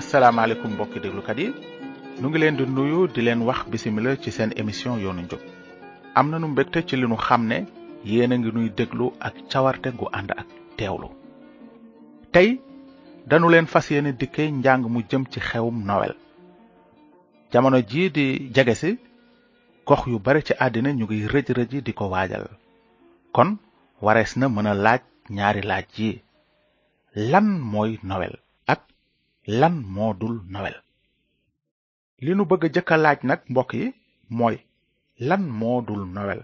asalaamaaleykum mbokki déglukat yi nu ngi leen di nuyu di leen wax bisimila ci seen émission yoonu njub am na nu mbégte ci li nu xam ne yéen a ngi nuy déglu ak cawarte gu ànd ak teewlu tey danu leen fas yéene dikke njàng mu jëm ci xewum nowel jamono jii di jege si gox yu bare ci àddina ñu ngi rëj rëj di ko waajal kon warees na mën a laaj ñaari laaj yi lan mooy nowel ak lan moo dul nowel li nu bëgg a jëkk a laaj nag mbokk yi mooy lan moo dul nowel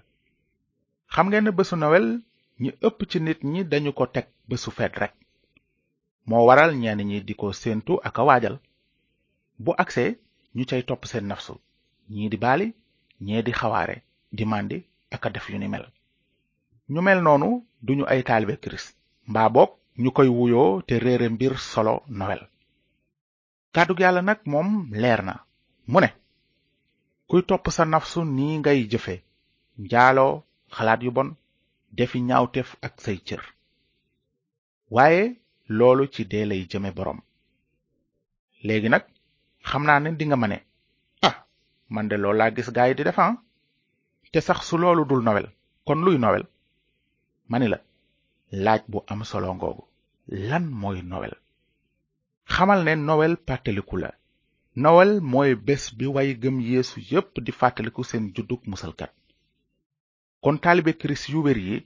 xam ngeen ne bésu nowel ñi ëpp ci nit ñi dañu ko teg bésu feet rek moo waral ñenn ñi di ko séentu ak a waajal bu agsee ñu cay topp seen nafsu ñii di baali ñee di xawaare di màndi ak a def yu ni mel ñu mel noonu duñu ay taalibe kirist mbaa boog ñu koy wuyoo te réere mbir solo nowel kàddug yàlla nag moom leer na mu ne kuy topp sa nafsu nii ngay jëfe njaaloo xalaat yu bon defi ñaawteef ak say cër waaye loolu ci dee lay jëme boroom léegi nag xam naa ne dinga ma ne ah man de loolu laa gis gaa yi di defan ah. te sax su loolu dul nowel kon luy nowel ma ni la laaj bu am solo ngoogu lan mooy nowel xamal ne nowel pàttaliku la nowel mooy bés bi way gëm yeesu yépp di fàttaliku seen juddug musalkat kon taalibe kirist yu wér yi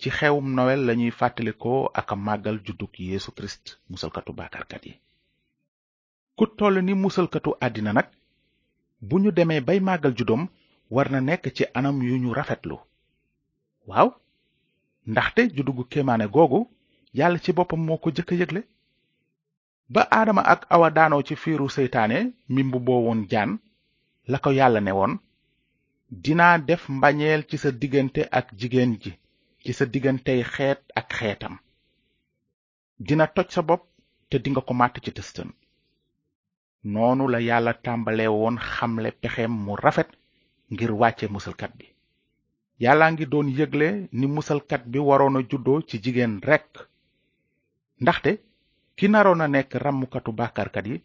ci xewum nowel lañuy fàttalikoo ak a màggal juddug yeesu kirist musalkatu bàkkaarkat yi ku toll ni musalkatu àddina nag bu ñu demee bay màggal juddoom war na nekk ci anam yu ñu rafetlu waaw ndaxte juddu gu kéemaane googu yàlla ci boppam moo ko jëkk a yëgle ba aadama ak awa daanoo ci fiiru seytaane mi mbubboo woon jaan la ko yàlla ne woon dinaa def mbañeel ci sa diggante ak jigéen ji ci sa diggantey xeet ak xeetam dina toj sa bopp te dinga ko màtt ci tëstën noonu la yàlla tàmbale woon xamle pexeem mu rafet ngir wàcce musalkat bi yàlla ngi doon yëgle ni musalkat bi waroon a juddoo ci jigéen rekk ndaxte ki naroon a nekk ràmmukatu bàkkaarkat yi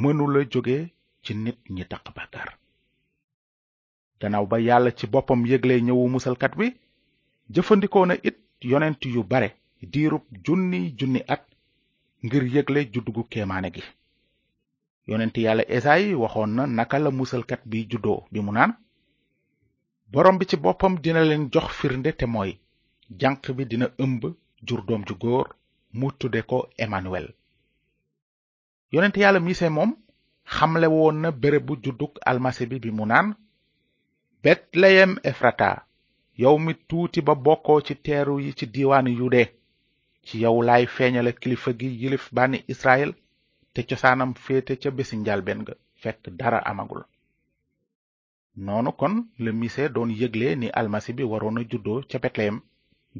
mënula jóge ci nit ñi taq bàkkaar gannaaw ba yàlla ci boppam yëgle ñëwu musalkat bi jëfandikoo na it yonent yu bare diirub junni junni at ngir yëgle juddu gu kéemaane gi yonent yàlla esayi waxoon na naka la musalkat bi juddoo bi mu naan borom bi ci boppam dina leen jox firnde te mooy janq bi dina ëmb jur doom ju góor mu tudde ko Emmanuel yonent yàlla mise moom xamle woon na béréb bu juddug almasi bi bi mu naan betleyem efrata yow mi tuuti ba bokkoo ci teeru yi ci diiwaanu yude ci yow laay feeñale kilifa gi yilif bànni israel te cosaanam féete ca bési njalbeen ga fekk dara amagul noonu kon la mise doon yëgle ni almasi bi waroon a juddoo ca betleyem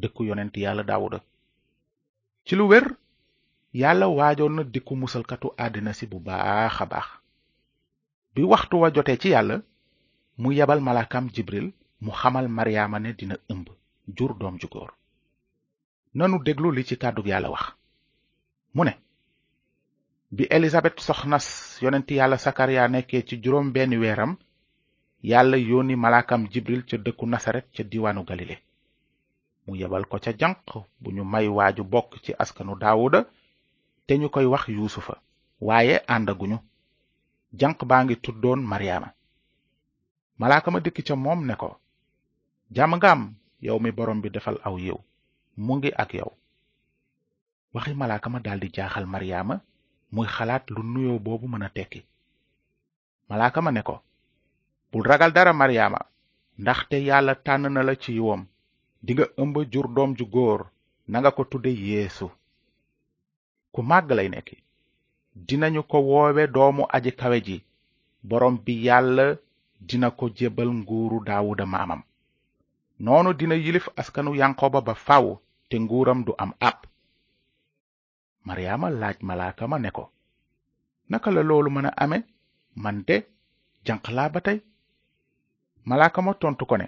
dëkku yonent yàlla daawuda ci lu wér yàlla waajoon na dikku musalkatu àddina si bu baax a baax bi waxtu wa jotee ci yàlla mu yebal malaakam jibril mu xamal maryaama ne dina ëmb jur doom ju góor nanu déglu li ci kàddu yàlla wax mu ne bi elisabet soxnas yonent yàlla sakariya nekkee ci juróom benn weeram yàlla yónni malaakam jibril ca dëkku nasaret ca diwaanu galile mu yebal ko ca janq bu ñu may waaju bokk ci askanu daawuda te ñu koy wax yuusufa waaye àndaguñu janq baa ngi tuddoon maryaama malaaka ma dikk ca moom ne ko jàmm nga am yow mi borom bi defal aw yiw mu ngi ak yow waxi malaaka ma daldi jaaxal maryaama muy xalaat lu nuyoo boobu mën a tekki malaaka ma ne ko bul ragal dara maryaama ndaxte yàlla tànn na la ci yiwam dinga ëmb jur doom ju góor nanga ko tudde yeesu ku màgg lay nekk dinañu ko woowe doomu aji kawe ji boroom bi yàlla dina ko jébbal nguuru daawuda maamam noonu dina yilif askanu yanqoba ba faw te nguuram du am àpp maryaama laaj malaaka ma ne ko naka la loolu mën a ame man de janq laa ba tey malaaka ma tontu ko ne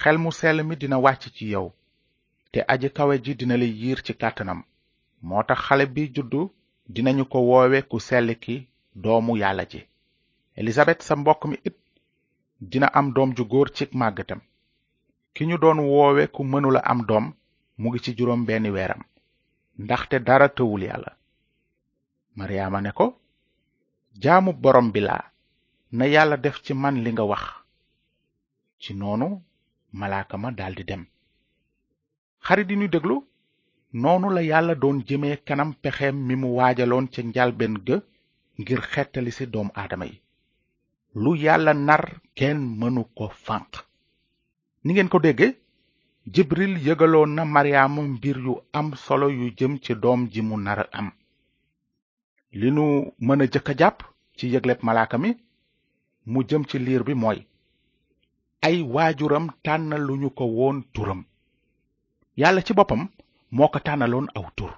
xel mu sell mi dina wàcc ci yow te aji kawe ji dina la yiir ci kàttanam moo tax xale bi juddu dinañu ko woowe ku sell ki doomu yàlla ji elisabet sa mbokk mi it dina am doom ju góor ci màggatam ki ñu doon woowe ku mënula am doom mu ngi ci juróom benn weeram ndaxte dara tëwul yàlla maryaama ne ko jaamu borom bi laa na yàlla def ci man li nga wax ci noonu malaaka ma daldi dem xarit yi ñu déglu noonu la yàlla doon jëmee kanam pexeem mi mu waajaloon ca njalbeen ga ngir xettali si doomu aadama yi lu yàlla nar kenn mënu ko fànq ni ngeen ko dégge jibril yëgaloon na maryaama mbir yu am solo yu jëm ci doom ji mu nar am li nu mën a jëkk a jàpp ci yëgleb malaaka mi mu jëm ci liir bi mooy ay waajuram tànnaluñu ko woon turam yàlla ci boppam moo ko tànnaloon aw tur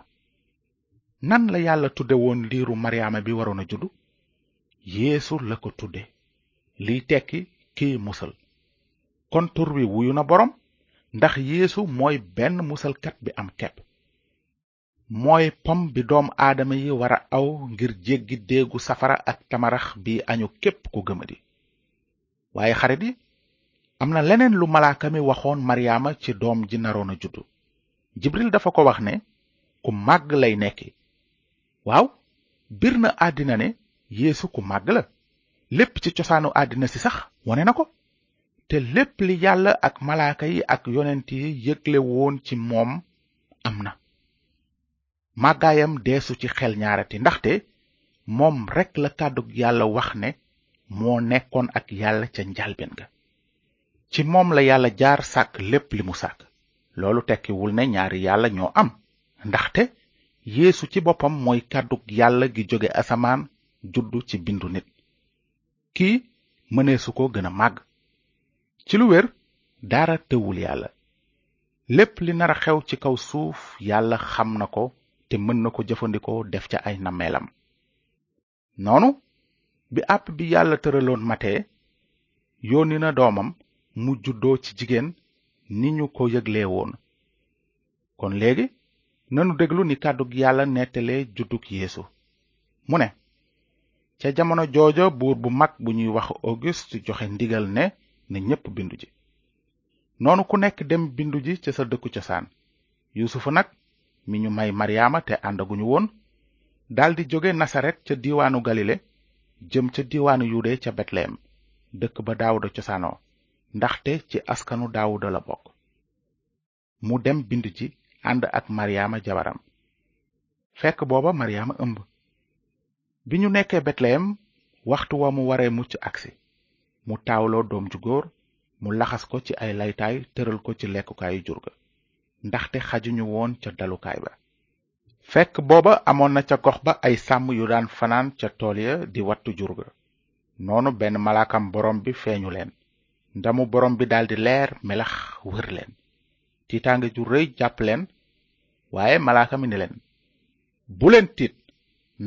nan la yàlla tudde woon liiru maryaama bi waroon a juddu yeesu la ko tudde liy tekki kiy musal kon tur wi wuyu na boroom ndax yéesu mooy benn musalkat bi am kepp mooy pom bi doom aadama yi war a aw ngir jéggi déegu safara ak tamarax bi añu képp ku gëmadi waaye xarit yi am na leneen lu malaaka mi waxoon maryaama ci doom ji naroon a juddu jibril dafa ko wax ne ku màgg lay nekki waaw bir na àddina ne yéesu ku màgg la lépp ci cosaanu àddina si sax wone na ko te lépp li yàlla ak malaaka yi ak yonent yi yëgle woon ci moom am na màggaayam deesu ci xel ñaarati ndaxte moom rekk la kàddug yàlla wax ne moo nekkoon ak yàlla ca njalbeen ga ci moom la yàlla jaar sàkk lépp li mu sàkk loolu tekkiwul ne ñaari yàlla ñoo am ndaxte yéesu ci boppam mooy kàddug yàlla gi jóge asamaan juddu ci bindu nit kii mëneesu ko gën a màgg ci lu wér dara tëwul yàlla lépp li nar a xew ci kaw suuf yàlla xam na ko te mën na ko jëfandikoo def ca ay nameelam noonu bi àpp bi yàlla tëraloon matee yónni na doomam mu juddoo ci jigéen ni ñu ko yëglee woon kon léegi nanu déglu ni kàddu yàlla nettalee juddug yeesu mu ne ca jamono jooja buur bu mag bu ñuy wax auguste joxe ndigal ne na ñépp bindu ji noonu ku nekk dem bindu ji ca sa dëkku cosaan yuusufa nag mi ñu may maryaama te àndaguñu woon daldi jóge nasaret ca diiwaanu galile jëm ca diiwaanu yude ca betleyem dëkk ba daawuda cosaanoo ndaxte ci askanu daawuda la bokk mu dem bind ci ànd ak maryaama jabaram fekk booba maryaama ëmb bi ñu nekkee betleyem waxtu wa mu waree mucc agsi mu taawloo doom ju góor mu laxas ko ci ay laytaay tëral ko ci lekkukaayu jur ga ndaxte xajuñu woon ca dalukaay ba fekk booba amoon na ca gox ba ay sàmm yu daan fanaan ca tool ya di wattu jur ga noonu benn malaakam borom bi feeñu leen ndamu borom bi daldi leer melax wër leen tiitaange ju rëy jàpp leen waaye malaaka mi ne leen bu leen tiit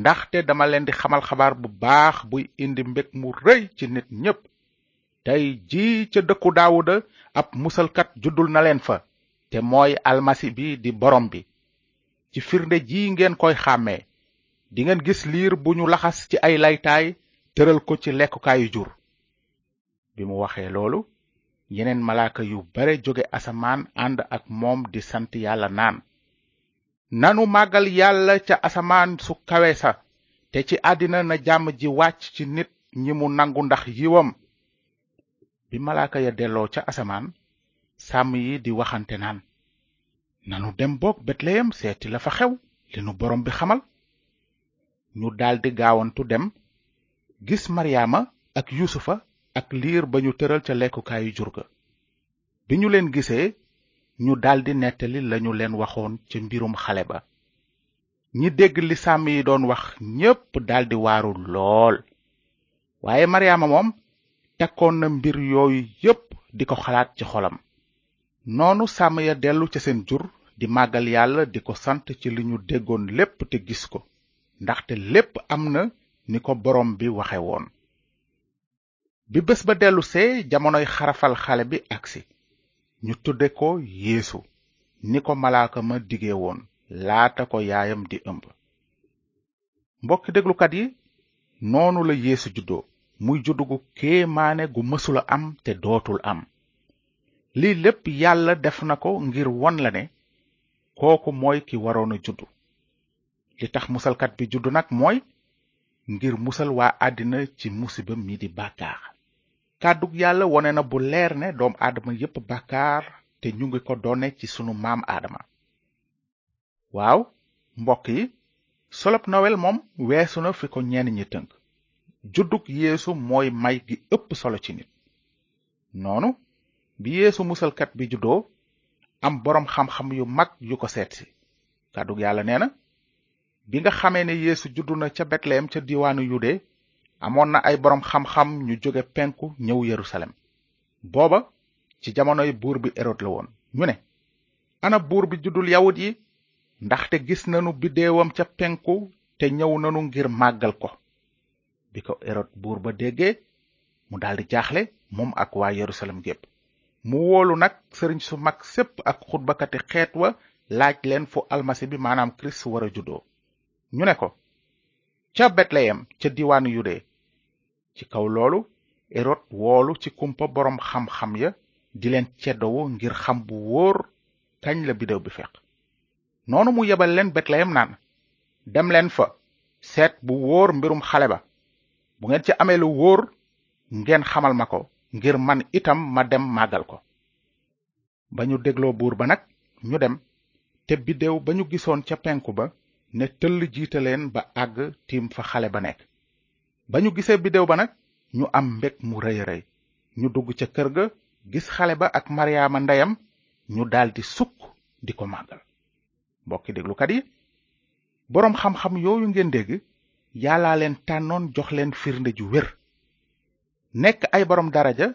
ndaxte dama leen di xamal xabaar bu baax buy indi mbég mu rëy ci nit ñépp tey jii ca dëkku daawuda ab musalkat juddul na leen fa te mooy almasi bi di borom bi ci firnde ji ngeen koy xàmmee dingeen gis liir bu ñu laxas ci ay laytaay tëral ko ci lekkukaayu jur bi mu waxee loolu yeneen malaaka yu bare jóge asamaan ànd ak moom di sant yàlla naan nanu màggal yàlla ca asamaan su kawe sa te ci àddina na jàmm ji wàcc ci nit ñi mu nangu ndax yiwam bi malaaka ya delloo ca asamaan sàmm yi di waxante naan nanu dem boog betleyem seeti la fa xew li nu borom bi xamal ñu daldi gaawantu dem gis maryaama ak yuusufa ak liir ba ñu tëral ca lekkukaayu jur ga bi ñu leen gisee ñu daldi nettali lañu leen waxoon ca mbirum xale ba ñi dégg li sàmm yi doon wax ñépp daldi waaru lool waaye maryaama moom takkoon na mbir yooyu yépp di ko xalaat ci xolam noonu sàmm ya dellu ca seen jur di màggal yàlla di ko sant ci li ñu déggoon lépp te gis ko ndaxte lépp am na ni ko boroom bi waxe woon bi bés ba dellusee jamonoy xarafal xale bi agsi ñu tudde ko yeesu ni ko malaaka ma dige woon laata ko yaayam di ëmb mbokki déglukat yi noonu la yeesu juddoo muy juddu gu kéemaane gu mësula am te dootul am lii lépp yàlla def na ko ngir won la ne kooku mooy ki waroon a juddu li tax musalkat bi juddu nag mooy ngir musal waa àddina ci musiba mi di bàkkaar kàddug yàlla wone na bu leer ne doom aadama yépp bàkkaar te ñu ngi ko doone ci sunu maam aadama waaw mbokk yi solop nowel moom weesu na fi ko ñenn ñi tënk juddug yeesu mooy may gi ëpp solo ci nit noonu bi yeesu musalkat bi juddoo am boroom xam-xam yu mag yu ko seetsi kàddug yàlla nee na bi nga xamee ne yeesu juddu na ca betleyem ca diwaanu yude amoon na ay boroom xam-xam ñu jóge penku ñëw yerusalem booba ci jamonoy buur bi erod la woon ñu ne ana buur bi juddul yawut yi ndaxte gis nanu biddeewam ca penku te ñëw nanu ngir màggal ko bi ko erod buur ba déggee mu daldi jaaxle moom ak waa yerusalem gépp mu woolu nag sëriñ su mag sépp ak xutbakati xeet wa laaj leen fu almasi bi maanaam kirist war a juddoo ñu ne ko ca betleyem ca diwaanu yude ci kaw loolu erod woolu ci kumpa boroom xam-xam ya di leen ceddowu ngir xam bu wóor kañ la bidéew bi feq noonu mu yebal leen betleyem naan dem leen fa seet bu wóor mbirum xale ba bu ngeen ci amee lu wóor ngeen xamal ma ko ngir man itam ma dem màggal ko ba ñu dégloo buur ba nag ñu dem te biddéew ba ñu gisoon ca penku ba ne tëll jiite leen ba àgg tiim fa xale ba nekk ba ñu gisee biddéew ba nag ñu am mbég mu rëy rëy ñu dugg ca kër ga gis xale ba ak maryaama ndeyam ñu daldi sukk di ko màggal mbokki déglukat yi boroom xam-xam yooyu ngeen dégg yàllaa leen tànnoon jox leen firnde ju wér nekk ay boroom daraja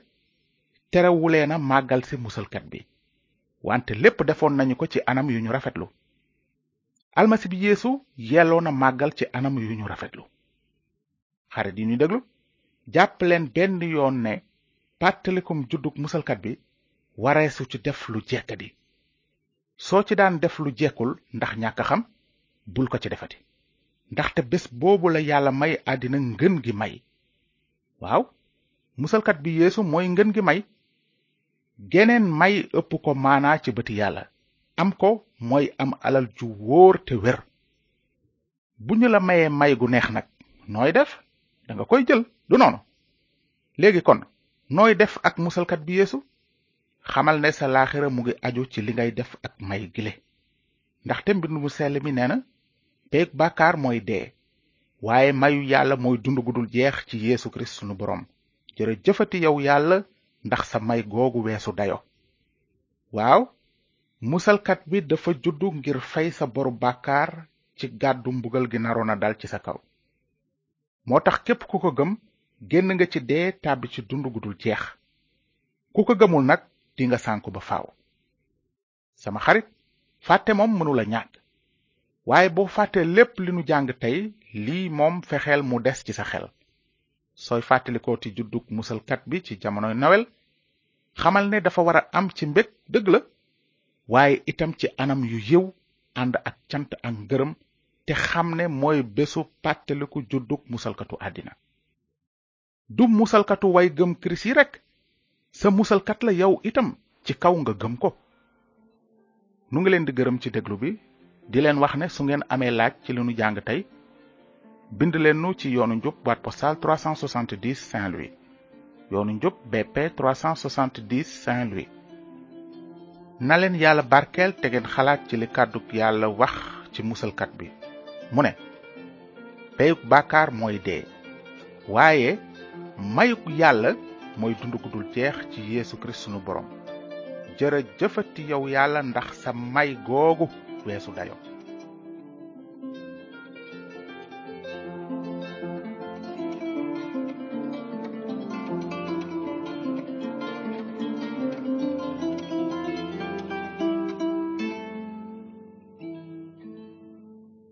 terewuleena màggal si musalkat bi wante lépp defoon nañu ko ci anam yu ñu rafetlu almasi bi yeesu yelloo na màggal ci anam yu ñu rafetlu xarit yi ñu déglu jàpp leen benn yoon ne pàttalikum juddug musalkat bi wareesu ci def lu jekkadi soo ci daan def lu jekkul ndax ñàkk xam bul ko ci defati ndaxte bés boobu la yàlla may àddina ngën gi may waaw musalkat bi yéesu mooy ngën gi may geneen may ëpp ko maanaa ci bëti yàlla am ko mooy am alal ju wóor te wér bu ñu la mayee may gu neex nag nooy def danga koy jël du noonu léegi kon nooy def ak musalkat bi yéesu xamal ne sa laaxira mu ngi aju ci li ngay def ak may gile ndaxte mbind mu sell mi nee na peeg bàkkaar mooy dee waaye mayu yàlla mooy dund gu dul jeex ci yeesu kirist sunu boroom jërëjëfati yow yàlla ndax sa may googu weesu dayo waaw musalkat bi dafa juddu ngir fay sa boru bàkkaar ci gàddu mbugal gi naroon a dal ci sa kaw moo tax képp ku ko gëm génn nga ci dee tàbbi ci dund gu dul jeex ku ko gëmul nag dinga sànku ba faaw sama xarit fàtte moom mënula ñàkk waaye boo fàttee lépp li nu jàng tey lii moom fexeel mu des ci sa xel sooy fàttalikoo ci juddug musalkat bi ci jamonoy nawel xamal ne dafa war a am ci mbég dëgg la waaye itam ci anam yu yëw ànd ak cant ak ngërëm te xam ne mooy bésu pàttaliku juddug musalkatu àddina du musalkatu way gëm kirist yi rekk sa musalkat la yow itam ci kaw nga gëm ko nu ngi leen di gërëm ci déglu bi di leen wax ne su ngeen amee laaj ci li nu jàng tey bind leen nu ci yoonu njub boîte postale 370 saint louis yoonu njub bp 370 saint louis na leen yàlla barkeel te ngeen xalaat ci li kàddug yàlla wax ci musalkat bi mu ne peyug bàkkaar mooy dee waaye mayug yàlla mooy dund gu dul jeex ci Yeesu Kirist sunu borom jërëjëfati yow yàlla ndax sa may googu weesu dayo